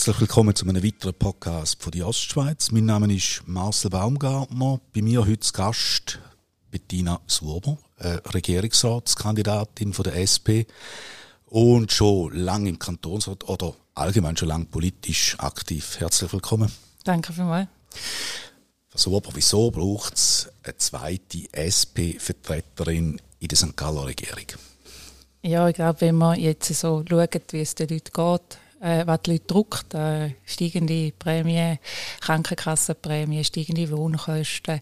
Herzlich willkommen zu einem weiteren Podcast von die Ostschweiz. Mein Name ist Marcel Baumgartner. Bei mir heute zu Gast Bettina Suober, äh, Regierungsratskandidatin von der SP und schon lange im Kantonsrat oder allgemein schon lange politisch aktiv. Herzlich willkommen. Danke vielmals. Suober, wieso braucht es eine zweite SP-Vertreterin in der St. Galler Regierung? Ja, ich glaube, wenn man jetzt so schaut, wie es den Leuten geht, äh, was die Leute druckt, äh, steigende Prämie, Krankenkassenprämie, steigende Wohnkosten,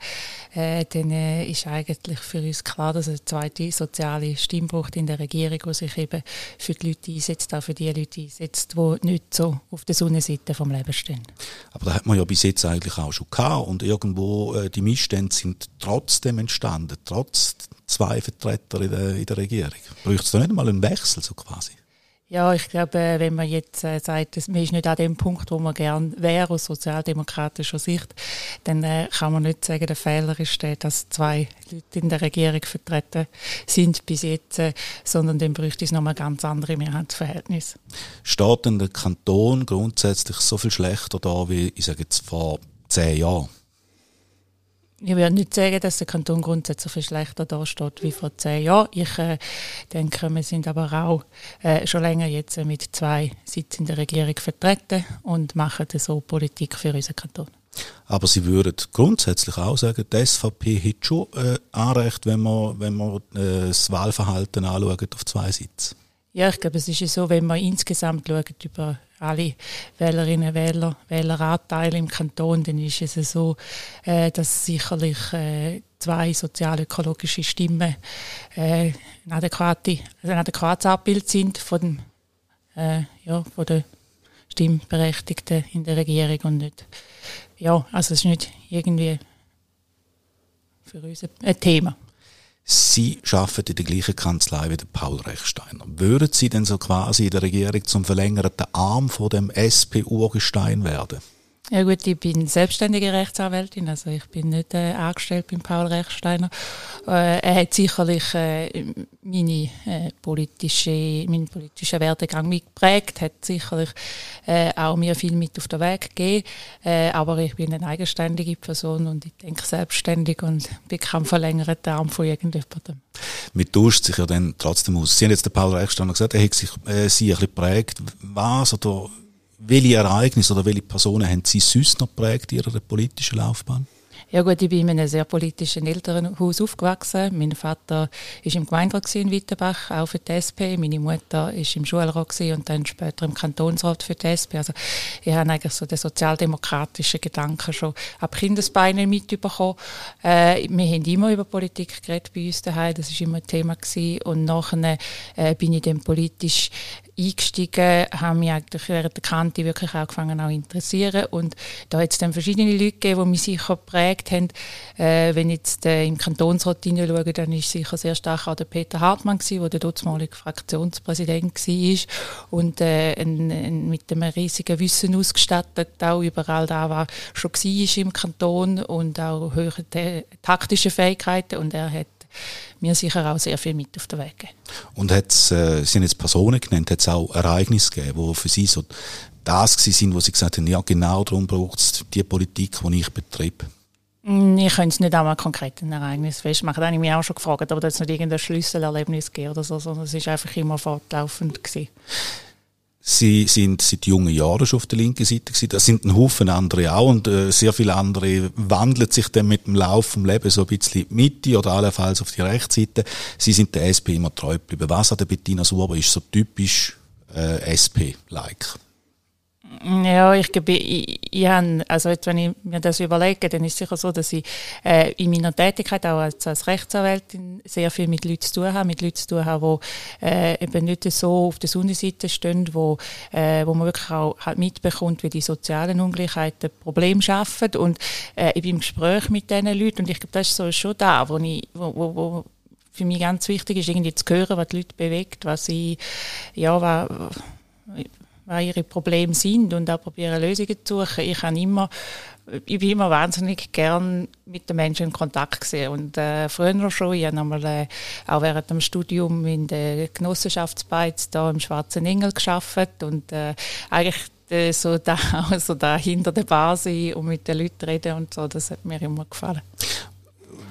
äh, dann äh, ist eigentlich für uns klar, dass eine zweite soziale Stimme braucht in der Regierung, die sich eben für die Leute einsetzt, auch für die Leute einsetzt, die nicht so auf der Sonnenseite vom Leben stehen. Aber da hat man ja bis jetzt eigentlich auch schon gehabt und irgendwo äh, die Missstände sind trotzdem entstanden, trotz zwei Vertreter in der, in der Regierung. Braucht es da nicht mal einen Wechsel so quasi? Ja, ich glaube, äh, wenn man jetzt äh, sagt, man ist nicht an dem Punkt, wo man gern wäre aus sozialdemokratischer Sicht, dann äh, kann man nicht sagen, der Fehler ist der, dass zwei Leute in der Regierung vertreten sind bis jetzt, äh, sondern dann bräuchte es nochmal ganz andere Mehrheitsverhältnisse. Steht denn der Kanton grundsätzlich so viel schlechter da wie, ich sage jetzt, vor zehn Jahren? Ich würde nicht sagen, dass der Kanton grundsätzlich viel schlechter dasteht wie vor zehn Jahren. Ich äh, denke, wir sind aber auch äh, schon länger jetzt mit zwei Sitzen in der Regierung vertreten und machen so Politik für unseren Kanton. Aber Sie würden grundsätzlich auch sagen, die SVP hat schon äh, Anrecht, wenn man, wenn man äh, das Wahlverhalten anschaut auf zwei Sitze. Ja, ich glaube, es ist ja so, wenn man insgesamt schaut über alle Wählerinnen Wähler, Wähleranteile im Kanton, dann ist es so, äh, dass sicherlich äh, zwei sozialökologische Stimmen äh, ein, also ein adäquates Abbild sind von, dem, ja, von den Stimmberechtigten in der Regierung und nicht, ja, also es ist nicht irgendwie für uns ein Thema. Sie arbeiten in der gleichen Kanzlei wie der Paul Rechsteiner. Würden Sie denn so quasi in der Regierung zum verlängerten Arm von dem SP-Urgestein werden? Ja gut, ich bin selbstständige Rechtsanwältin, also ich bin nicht äh, angestellt beim Paul Rechsteiner. Äh, er hat sicherlich äh, meine äh, politische, meinen politischen Werdegang mitgeprägt, hat sicherlich äh, auch mir viel mit auf den Weg gegeben, äh, aber ich bin eine eigenständige Person und ich denke selbstständig und bin kein verlängerter Arm von irgendjemandem. Mit tauscht sich ja dann trotzdem aus. Sie haben jetzt den Paul Rechsteiner gesagt, er hat sich äh, Sie ein bisschen geprägt. Was oder welche Ereignisse oder welche Personen haben Sie sonst noch geprägt in Ihrer politischen Laufbahn? Ja gut, ich bin in einem sehr politischen Elternhaus aufgewachsen. Mein Vater ist im Gemeinderat in Wittenbach, auch für die SP. Meine Mutter ist im Schulrat und dann später im Kantonsrat für die SP. Also ich habe eigentlich so den sozialdemokratischen Gedanken schon ab Kindesbeinen mitbekommen. Äh, wir haben immer über Politik geredet bei uns daheim, das ist immer ein Thema gewesen. Und nachher äh, bin ich dann politisch eingestiegen, haben mich eigentlich während der Kante wirklich angefangen auch interessieren und da hat es dann verschiedene Leute gegeben, die mich sicher geprägt haben. Äh, wenn jetzt äh, im Kantonsrat hineinschaue, dann ist sicher sehr stark auch der Peter Hartmann gewesen, der damalige Fraktionspräsident war und äh, ein, ein, mit einem riesigen Wissen ausgestattet, auch überall da war schon war im Kanton und auch höhere taktische Fähigkeiten und er hat mir sicher auch sehr viel mit auf den Weg gegeben. Und hat's, äh, sind jetzt Personen genannt, hat es auch Ereignisse gegeben, die für Sie so das sind, wo Sie gesagt haben, ja genau darum braucht es die Politik, die ich betreibe? Mm, ich könnte es nicht einmal konkret ein Ereignis festmachen. Da habe ich mich auch schon gefragt, hat es nicht irgendein Schlüsselerlebnis gegeben oder so, sondern es war einfach immer fortlaufend. Gewesen. Sie sind seit jungen Jahren schon auf der linken Seite gewesen. Das sind ein Haufen andere auch und äh, sehr viele andere wandeln sich dann mit dem Lauf vom Leben so ein bisschen in die Mitte oder allenfalls auf die Rechtsseite. Sie sind der SP immer treu geblieben. Was an der Bettina Suber ist so typisch äh, SP-like? Ja, ich ich, ich habe, also jetzt, wenn ich mir das überlege, dann ist es sicher so, dass ich äh, in meiner Tätigkeit auch als, als Rechtsanwältin sehr viel mit Leuten zu tun habe, mit Leuten zu tun habe, die äh, eben nicht so auf der Sonnenseite stehen, wo, äh, wo man wirklich auch halt mitbekommt, wie die sozialen Ungleichheiten Probleme schaffen. Und äh, ich bin im Gespräch mit diesen Leuten und ich glaube, das ist so schon da, wo ich, wo, wo, wo für mich ganz wichtig ist, irgendwie zu hören, was die Leute bewegt, was sie, ja, was, was ihre Probleme sind und auch probieren Lösungen zu suchen. Ich habe immer, ich bin immer wahnsinnig gern mit den Menschen in Kontakt gesehen und äh, früher schon, ich habe einmal äh, auch während dem Studium in der Genossenschaftsbeiz da im Schwarzen Engel geschafft und äh, eigentlich äh, so da, also da hinter der Bar sein und mit den Leuten reden und so, das hat mir immer gefallen.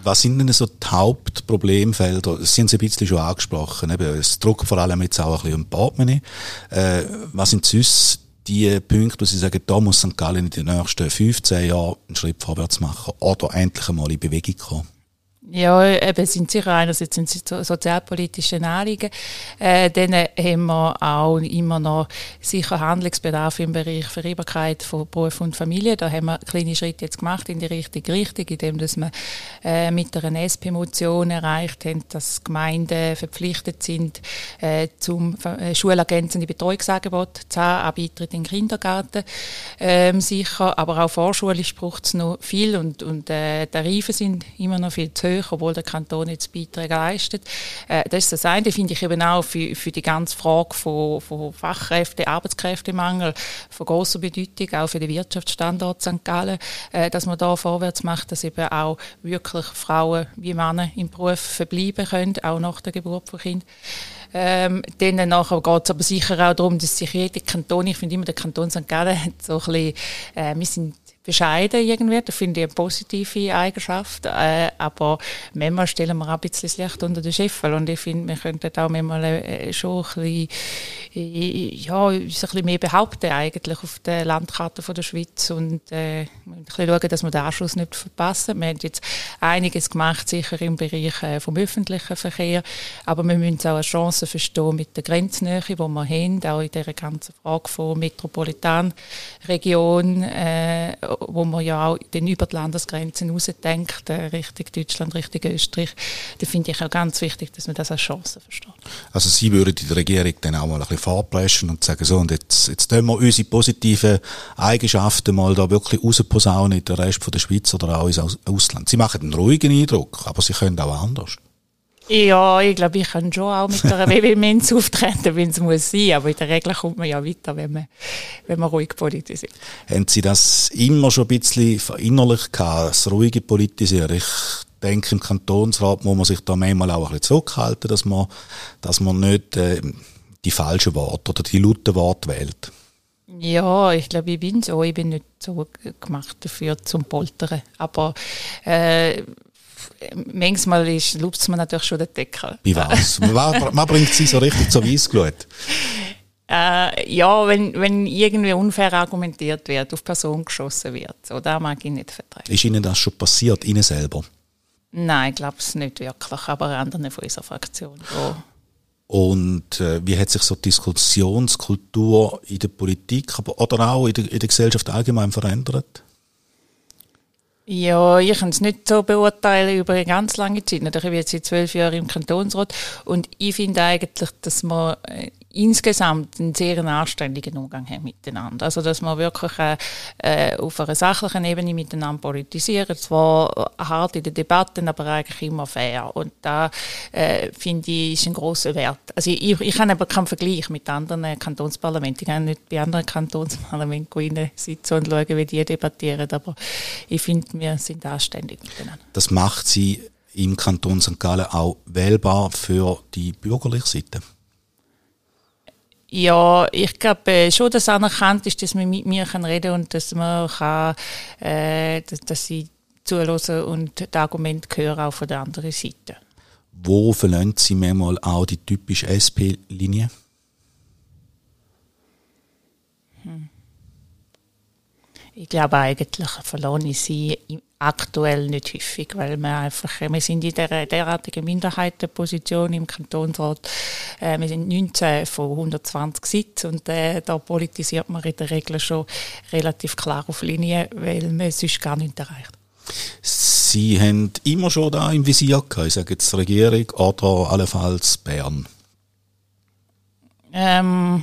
Was sind denn so die Hauptproblemfelder? Sie haben es ein bisschen schon angesprochen. Eben, es drückt vor allem jetzt auch ein bisschen um. Äh, was sind sonst die Punkte, wo Sie sagen, da muss St. Gallen in den nächsten 15 Jahren einen Schritt vorwärts machen oder endlich einmal in Bewegung kommen? Ja, eben sind sicher einerseits sind so sozialpolitische Anliegen. Äh, dann haben wir auch immer noch sicher Handlungsbedarf im Bereich Vereinbarkeit von Beruf und Familie. Da haben wir kleine Schritte jetzt gemacht in die richtige Richtung, indem dass wir äh, mit einer SP-Motion erreicht haben, dass Gemeinden verpflichtet sind, äh, zum äh, schulergänzende Betreuungsangebot zu haben, auch Beitritt in den Kindergarten. Ähm, sicher, aber auch vorschulisch braucht es noch viel und, und äh, Tarife sind immer noch viel zu hoch hoch, obwohl der Kanton jetzt Beiträge leistet. Äh, das ist das eine, finde ich eben auch für, für die ganze Frage von, von Fachkräfte, Arbeitskräftemangel von großer Bedeutung, auch für den Wirtschaftsstandort St. Gallen, äh, dass man da vorwärts macht, dass eben auch wirklich Frauen wie Männer im Beruf verbleiben können, auch nach der Geburt von Kind. Ähm, dann nachher geht es aber sicher auch darum, dass sich jeder Kanton, ich finde immer, der Kanton St. Gallen hat so ein bisschen, äh, wir sind bescheiden irgendwie. Das finde ich eine positive Eigenschaft. Äh, aber manchmal stellen wir auch ein bisschen das Licht unter den Scheffel. Und ich finde, wir könnten auch manchmal äh, schon ein bisschen, äh, ja, ein bisschen mehr behaupten eigentlich auf der Landkarte von der Schweiz und äh, ein bisschen schauen, dass wir den Anschluss nicht verpassen. Wir haben jetzt einiges gemacht, sicher im Bereich äh, vom öffentlichen Verkehr. Aber wir müssen auch eine Chance verstehen mit der Grenznähe, die wir haben, auch in dieser ganzen Frage von Metropolitanregion, äh, wo man ja auch den über die Landesgrenzen hinausdenkt, äh, Richtung Deutschland, Richtung Österreich, da finde ich auch ganz wichtig, dass man das als Chance versteht. Also Sie würden der Regierung dann auch mal ein bisschen vorpreschen und sagen, so, und jetzt, jetzt tun wir unsere positiven Eigenschaften mal da wirklich rausposaunen in den Rest von der Schweiz oder auch ins Ausland. Sie machen einen ruhigen Eindruck, aber Sie können auch anders. Ja, ich glaube, ich kann schon auch mit einer Vehemenz auftreten, wenn es muss sein. Aber in der Regel kommt man ja weiter, wenn man, wenn man ruhig politisiert. Haben Sie das immer schon ein bisschen verinnerlicht gehabt, das ruhige Politisieren? Ich denke, im Kantonsrat muss man sich da manchmal auch ein bisschen zurückhalten, dass man, dass man nicht äh, die falschen Worte oder die lauten Worte wählt. Ja, ich glaube, ich bin so. Ich bin nicht so gemacht dafür zum Poltern. Aber äh, manchmal lupft man natürlich schon den Deckel. Wie was? man, bringt sie so richtig zur Weissglut. Äh, ja, wenn, wenn irgendwie unfair argumentiert wird, auf Person geschossen wird. So, da mag ich nicht vertreten. Ist Ihnen das schon passiert, Ihnen selber? Nein, ich glaube es nicht wirklich, aber anderen von unserer Fraktion. Oh. Und äh, wie hat sich so die Diskussionskultur in der Politik aber, oder auch in der, in der Gesellschaft allgemein verändert? Ja, ich kann es nicht so beurteilen über eine ganz lange Zeit. Ich bin jetzt seit zwölf Jahren im Kantonsrat und ich finde eigentlich, dass man äh, insgesamt einen sehr anständigen Umgang haben miteinander. Also, dass wir wirklich äh, äh, auf einer sachlichen Ebene miteinander politisieren. Zwar hart in den Debatten, aber eigentlich immer fair. Und da äh, finde ich, ist ein großer Wert. Also, ich, ich habe aber keinen Vergleich mit anderen Kantonsparlamenten. Ich kann nicht bei anderen Kantonsparlamenten sitzen und schauen, wie die debattieren. Aber ich finde, wir sind anständig miteinander. Das macht Sie im Kanton St. Gallen auch wählbar für die bürgerliche Seite? Ja, ich glaube äh, schon, dass anerkannt ist, dass man mit mir kann reden und dass man kann, äh, dass, dass sie zuhören und das Argument hören auch von der anderen Seite. Wo verlassen Sie manchmal auch die typische SP-Linie? Ich glaube eigentlich verloren ich sie aktuell nicht häufig, weil wir einfach, wir sind in der derartigen Minderheitenposition im Kantonsrat. Äh, wir sind 19 von 120 Sitzen und äh, da politisiert man in der Regel schon relativ klar auf Linie, weil man sonst gar nicht erreicht. Sie haben immer schon da im Visier gehabt, ich sage jetzt Regierung oder allenfalls Bern? Ähm,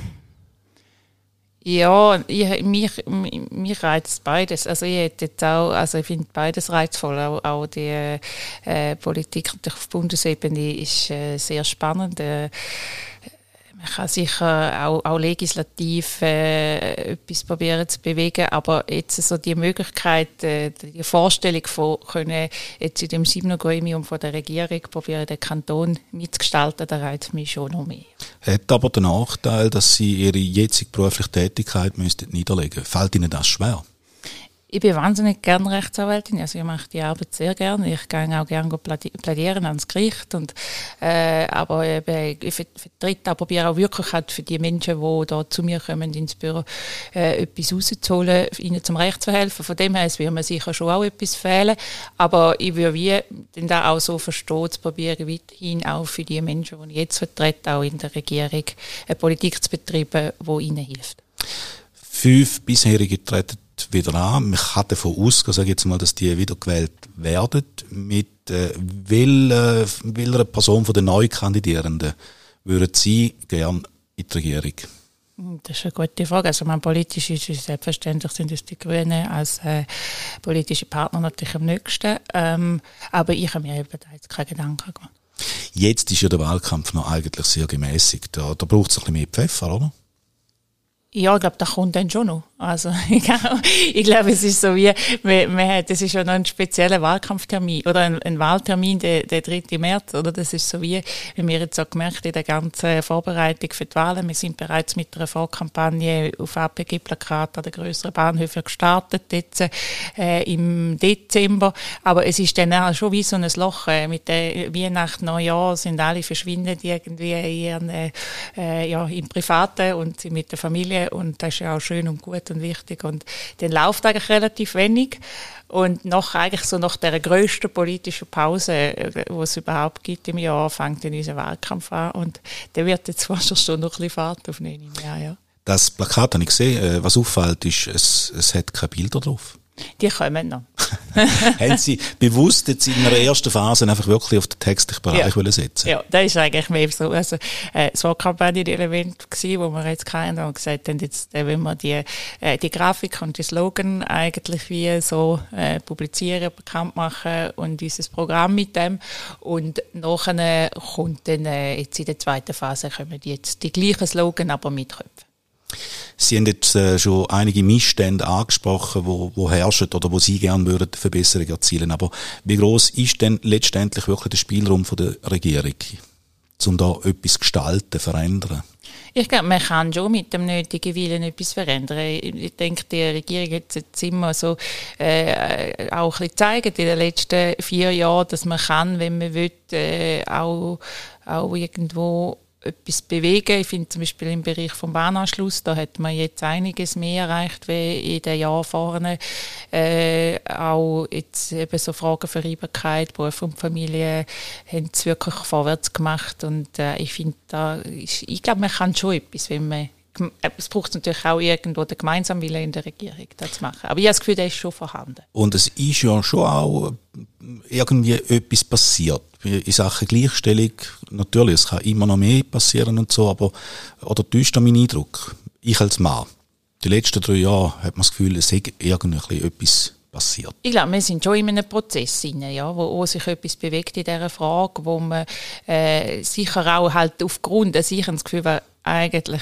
ja, ich, mich, mich reizt beides. Also ich hätte jetzt auch, also ich finde beides reizvoll. Auch, auch die äh, Politik auf Bundesebene ist äh, sehr spannend. Äh, Man kann sicher auch, auch legislativ äh, etwas probieren zu bewegen, aber jetzt so die Möglichkeit, äh, die Vorstellung von können jetzt in dem siebten Gremium von der Regierung probieren, den Kanton mitzugestalten, da reizt mich schon noch mehr. Hat aber den Nachteil, dass Sie Ihre jetzige berufliche Tätigkeit müssten niederlegen. Fällt Ihnen das schwer? Ich bin wahnsinnig gerne Rechtsanwältin, also ich mache die Arbeit sehr gerne. Ich gehe auch gerne plädieren ans Gericht und äh, aber eben, ich vertrete auch, probiere auch wirklich halt für die Menschen, die da zu mir kommen ins Büro, äh, etwas rauszuholen, ihnen zum Recht zu helfen. Von dem her wird mir sicher schon auch etwas fehlen, aber ich würde wie denn da auch so verstehen, zu probieren, weiterhin auch für die Menschen, die ich jetzt vertrete, auch in der Regierung, eine Politik zu betreiben, die ihnen hilft. Fünf bisherige treten wieder an. Man kann davon ausgehen, sage ich jetzt mal, dass die wieder gewählt werden. Mit äh, welcher, welcher Person von den Neukandidierenden würden Sie gern in die Regierung? Das ist eine gute Frage. Also mein politisch ist es selbstverständlich sind es die Grünen als äh, politische Partner natürlich am nächsten. Ähm, aber ich habe mir eben da jetzt keine Gedanken gemacht. Jetzt ist ja der Wahlkampf noch eigentlich sehr gemäßigt. Da, da braucht es ein bisschen mehr Pfeffer, oder? Ja, ich glaube, das kommt dann schon noch. Also, ich glaube, es ist so wie, man, das ist ja noch ein spezieller Wahlkampftermin oder ein, ein Wahltermin, der, der 3. März, oder? Das ist so wie, wie wir jetzt auch gemerkt in der ganzen Vorbereitung für die Wahlen. Wir sind bereits mit einer Vorkampagne auf APG-Plakat an den grösseren Bahnhöfen gestartet, jetzt, äh, im Dezember. Aber es ist dann auch schon wie so ein Loch, äh, mit der Weihnacht, Neujahr sind alle verschwindet irgendwie in ihren, äh, ja, im Privaten und mit der Familie und das ist ja auch schön und gut und wichtig und dann läuft eigentlich relativ wenig und noch eigentlich so nach der größten politischen Pause, äh, wo es überhaupt gibt im Jahr, fängt dann unser Wahlkampf an und der wird jetzt wahrscheinlich schon noch ein bisschen Fahrt aufnehmen im Jahr, ja. Das Plakat habe ich gesehen. Äh, was auffällt, ist, es, es hat keine Bilder drauf. Die kommen noch. Haben Sie bewusst jetzt in der ersten Phase einfach wirklich auf den textlichen Bereich ja. setzen Ja, das ist eigentlich mehr so, also, äh, eine Kampagne-Element gewesen, wo wir jetzt keinen und gesagt haben, jetzt, äh, wenn wir die, äh, die Grafik und die Slogan eigentlich wie so, äh, publizieren, bekannt machen und dieses Programm mit dem. Und nachher kommt dann, äh, jetzt in der zweiten Phase kommen jetzt die gleichen Slogan, aber mit Köpfen. Sie haben jetzt äh, schon einige Missstände angesprochen, wo, wo herrschen oder wo Sie gerne würden Verbesserungen erzielen. Aber wie groß ist denn letztendlich wirklich der Spielraum von der Regierung, um da etwas gestalten, verändern? Ich glaube, man kann schon mit dem nötigen Willen etwas verändern. Ich denke, die Regierung hat jetzt immer so äh, auch ein bisschen gezeigt in den letzten vier Jahren, dass man kann, wenn man will, äh, auch, auch irgendwo etwas bewegen. Ich finde zum Beispiel im Bereich vom Bahnanschluss, da hat man jetzt einiges mehr erreicht wie in den Jahren vorne. Äh, auch jetzt eben so Fragen Vereinbarkeit, Beruf und Familie haben es wirklich vorwärts gemacht und äh, ich finde da, ich, ich glaube, man kann schon etwas, wenn man es braucht natürlich auch irgendwo den gemeinsamen Willen in der Regierung, das zu machen. Aber ich habe das Gefühl, der ist schon vorhanden. Und es ist ja schon auch irgendwie etwas passiert in Sachen Gleichstellung. Natürlich, es kann immer noch mehr passieren und so, aber, oder täuscht mein Eindruck? Ich als Mann. Die letzten drei Jahre hat man das Gefühl, es ist irgendwie etwas passiert. Ich glaube, wir sind schon in einem Prozess rein, ja, wo, wo sich etwas bewegt in dieser Frage, wo man äh, sicher auch halt aufgrund, dass ich das Gefühl habe, eigentlich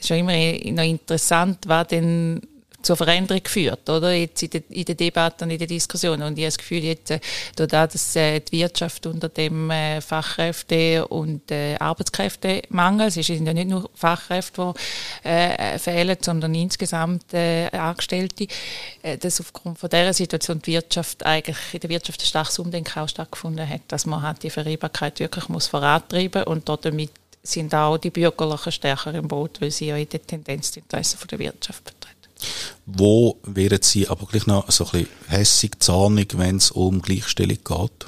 schon immer noch interessant, was denn zur Veränderung geführt, oder? Jetzt in, der, in der Debatte und in der Diskussion. Und ich habe das Gefühl, jetzt, äh, dadurch, dass äh, die Wirtschaft unter dem äh, Fachkräfte- und äh, Arbeitskräftemangel, es sind ja nicht nur Fachkräfte, die äh, fehlen, sondern insgesamt äh, Angestellte, äh, dass aufgrund von dieser Situation die Wirtschaft eigentlich, in der Wirtschaft ein starkes Umdenken auch stattgefunden hat, dass man halt die Vereinbarkeit wirklich muss vorantreiben und damit sind auch die Bürgerlichen stärker im Boot, weil sie ja in der Tendenz die Interessen der Wirtschaft vertreten. Wo wären Sie aber gleich noch so ein bisschen hässig, zornig, wenn es um Gleichstellung geht?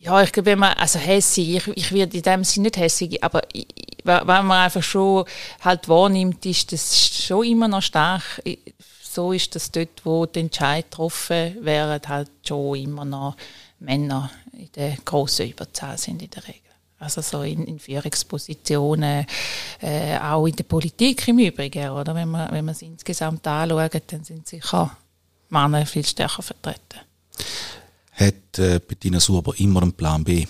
Ja, ich glaube, wenn man, also hässig, ich, ich werde in dem Sinne nicht hässig, aber ich, wenn man einfach schon halt wahrnimmt, ist das schon immer noch stark. So ist das dort, wo die Entscheid getroffen werden, halt schon immer noch Männer in der grossen Überzahl sind in der Regel. Also so in, in Führungspositionen, äh, auch in der Politik im Übrigen, oder? Wenn man, wenn man es insgesamt anschaut, dann sind sicher Männer viel stärker vertreten. Hat äh, Bettina Suber immer einen Plan B?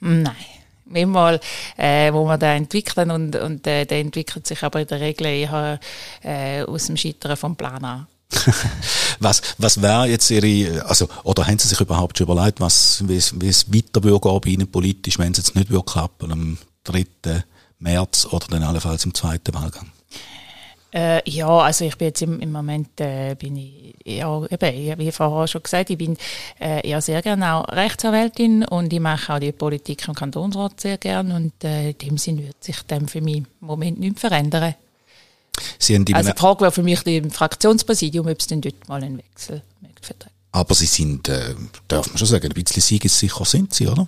Nein. Manchmal, äh, wo wir da entwickeln und, und äh, der entwickelt sich aber in der Regel eher äh, aus dem Scheitern vom Plan an. was was wäre jetzt Ihre, also, oder haben Sie sich überhaupt schon überlegt, was, wie, wie es weiter würde bei Ihnen politisch, wenn es jetzt nicht würde klappen am 3. März oder dann allenfalls im zweiten Wahlgang? Äh, ja, also ich bin jetzt im, im Moment, äh, bin ich, ja, eben, wie vorher schon gesagt, ich bin äh, ja sehr gerne auch Rechtsanwältin und ich mache auch die Politik im Kantonsrat sehr gerne und äh, in dem Sinn wird sich dem für mich im Moment nicht verändern. Sie haben also die Frage wäre für mich im Fraktionspräsidium, ob es denn dort mal einen Wechsel möchte. Aber Sie sind, äh, darf man schon sagen, ein bisschen siegessicher sind Sie, oder?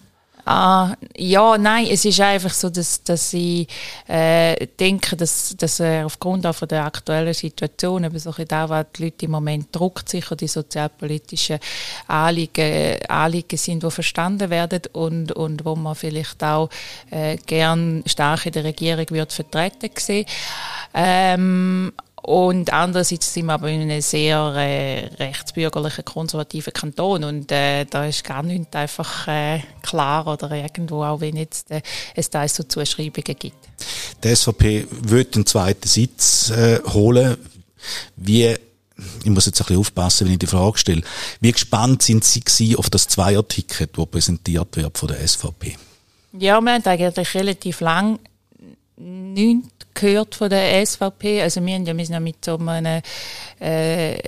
Ah, ja, nein, es ist einfach so, dass, dass ich äh, denke, dass, dass äh, aufgrund auch von der aktuellen Situation, eben so da, was die Leute im Moment druckt, sicher die sozialpolitischen Anliegen, Anliegen sind, die verstanden werden und, und wo man vielleicht auch äh, gern stark in der Regierung wird vertreten sehen. Ähm, und andererseits sind wir aber in einem sehr äh, rechtsbürgerlichen, konservativen Kanton und äh, da ist gar nicht einfach äh, klar oder irgendwo, auch wenn jetzt äh, es da so Zuschreibungen gibt. Die SVP wird den zweiten Sitz äh, holen. Wie ich muss jetzt ein bisschen aufpassen, wenn ich die Frage stelle. Wie gespannt sind Sie auf das Zweier-Ticket, das präsentiert wird von der SVP? Ja, wir haben eigentlich relativ lang nichts gehört von der SVP. Also wir, haben ja, mit so einem, äh,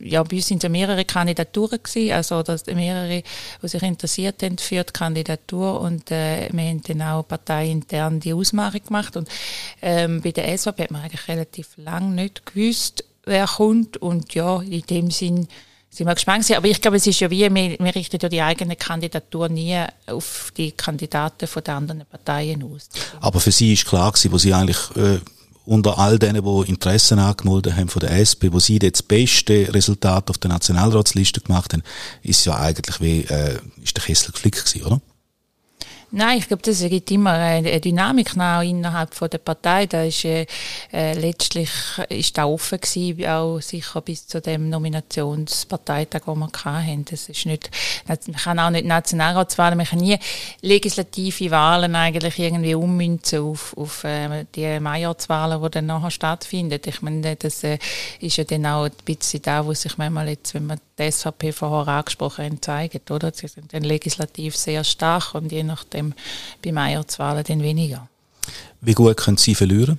ja, bei uns sind ja mehrere Kandidaturen gewesen, also dass mehrere, die sich interessiert haben für die Kandidatur. Und äh, wir haben dann auch parteiintern die Ausmachung gemacht. Und ähm, bei der SVP hat man eigentlich relativ lang nicht gewusst, wer kommt. Und ja, in dem Sinn sind wir gespannt Aber ich glaube, es ist ja wie, wir, richten ja die eigene Kandidatur nie auf die Kandidaten von den anderen Parteien aus. Aber für Sie ist klar gewesen, wo Sie eigentlich äh, unter all denen, die Interessen angemeldet haben von der SP, wo Sie das beste Resultat auf der Nationalratsliste gemacht haben, ist ja eigentlich wie, äh, ist der Kessel geflickt gewesen, oder? Nein, ich glaube, das gibt immer eine Dynamik auch innerhalb von der Partei. Da ist äh, äh, letztlich ist da offen gewesen, auch sicher bis zu dem Nominationsparteitag, den wir hatten. Das ist nicht, man kann auch nicht Nationalratswahlen, man kann nie legislative Wahlen eigentlich irgendwie ummünzen auf, auf äh, die Majorzwahlen, die dann nachher stattfinden. Ich meine, das äh, ist ja dann auch ein bisschen da, wo sich manchmal jetzt, wenn man die SVP vorher angesprochen zeigt, oder? Sie sind dann legislativ sehr stark und je nachdem bei Meierzwahlen dann weniger. Wie gut können Sie verlieren?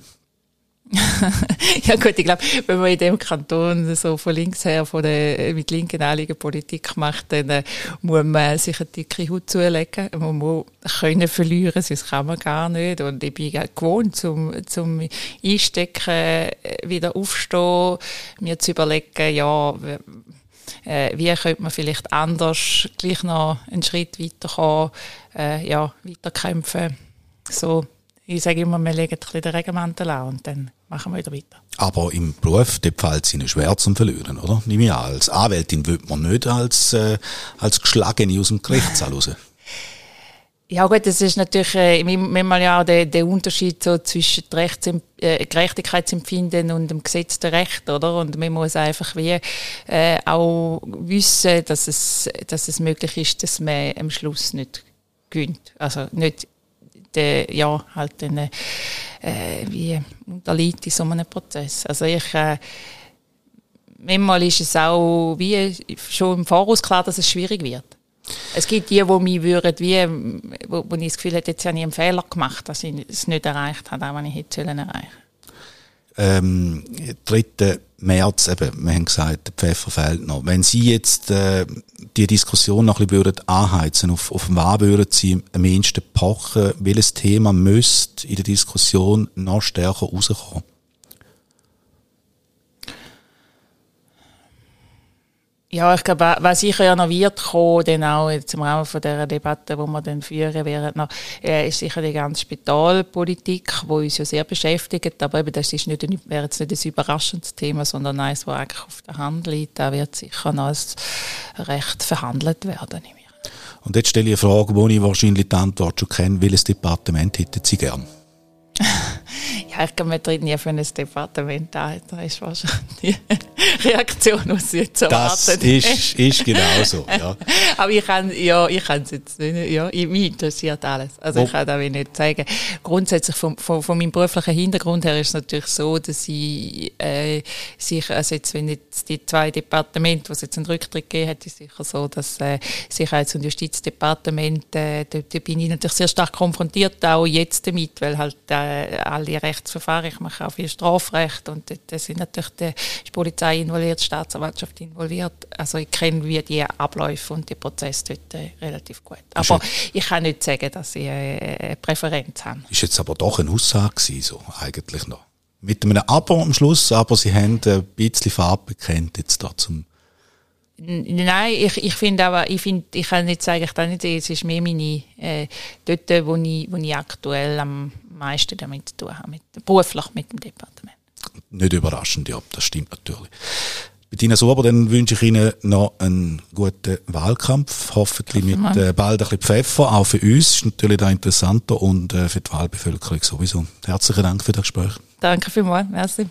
ja gut, ich glaube, wenn man in dem Kanton so von links her von der, mit linken Anliegen Politik macht, dann äh, muss man sich eine dicke Haut zulegen. Man muss können verlieren, sonst kann man gar nicht. Und ich bin gewohnt, zum, zum Einstecken, äh, wieder aufstehen, mir zu überlegen, ja, äh, wie könnte man vielleicht anders gleich noch einen Schritt weiterkommen, äh, ja, weiterkämpfen. So, ich sage immer, wir legen ein bisschen den Regenmantel an und dann machen wir wieder weiter. Aber im Beruf, dort fällt es Ihnen schwer zum Verlieren, oder? Nehme ich an. Als Anwältin wird man nicht als, äh, als Geschlagene aus dem Gerichtssaal raus. Ja gut, das ist natürlich äh, manchmal ja auch der, der Unterschied so zwischen Rechts, äh, Gerechtigkeitsempfinden und dem gesetzten Recht, oder? Und man muss einfach wie äh, auch wissen, dass es, dass es möglich ist, dass man am Schluss nicht gönnt. Also nicht der, ja, halt eine, äh, wie unterliegt in so einem Prozess. Also ich, äh, manchmal ist es auch wie schon im Voraus klar, dass es schwierig wird. Es gibt die, die mich würden, wie, wo, wo ich das Gefühl habe, jetzt habe ich einen Fehler gemacht, dass ich es nicht erreicht habe, auch was ich hätte erreichen sollen ähm, 3. März, eben, wir haben gesagt, der Pfeffer fehlt noch. Wenn Sie jetzt äh, die Diskussion noch ein bisschen würden anheizen, auf, auf was würden Sie am ehesten pochen, welches Thema müsste in der Diskussion noch stärker rauskommen? Ja, ich glaube, was sicher ja noch wird kommen, dann auch jetzt im Rahmen von dieser Debatte, die wir dann führen werden, noch, äh, ist sicher die ganze Spitalpolitik, die uns ja sehr beschäftigt. Aber eben, das ist nicht, wäre jetzt nicht ein überraschendes Thema, sondern eines, das eigentlich auf der Hand liegt. Da wird sicher noch als recht verhandelt werden. Und jetzt stelle ich eine Frage, wo ich wahrscheinlich die Antwort schon kenne. Welches Departement hätten Sie gern? Mir drin nie für ein Departement da. Da ist wahrscheinlich Reaktion, die sie jetzt erwartet. Das ist, ist genau so, ja. Aber ich kann, ja, ich kann es jetzt nicht, ja, mich interessiert alles. Also, oh. ich kann das nicht sagen. Grundsätzlich vom, vom, von meinem beruflichen Hintergrund her ist es natürlich so, dass ich, äh, sich, also jetzt, wenn jetzt die zwei Departemente, wo es jetzt einen Rücktritt gegeben hat, ist sicher so, dass, äh, Sicherheits- und Justizdepartement, äh, da, da bin ich natürlich sehr stark konfrontiert, auch jetzt damit, weil halt, äh, alle Rechtsverfahren, ich mache auch viel Strafrecht und da sind natürlich die, die Polizei involviert, die Staatsanwaltschaft involviert. Also ich kenne wie die Abläufe und die Prozesse dort äh, relativ gut. Aber ich kann nicht sagen, dass ich äh, eine Präferenz habe. Ist jetzt aber doch eine Aussage gewesen, so eigentlich noch. Mit einem Abo am Schluss, aber Sie haben ein bisschen Farbe bekennt jetzt da zum Nein, ich, ich finde aber, ich finde, ich kann nicht sagen, ich kann nicht sehen, es ist mehr meine, äh, dort, wo ich, wo ich aktuell am meisten damit zu tun habe, mit, beruflich mit dem Departement. Nicht überraschend, ja, das stimmt natürlich. Bettina Sober, dann wünsche ich Ihnen noch einen guten Wahlkampf, hoffentlich mit äh, bald ein bisschen Pfeffer, auch für uns, ist natürlich da interessanter und äh, für die Wahlbevölkerung sowieso. Herzlichen Dank für das Gespräch. Danke vielmals, merci.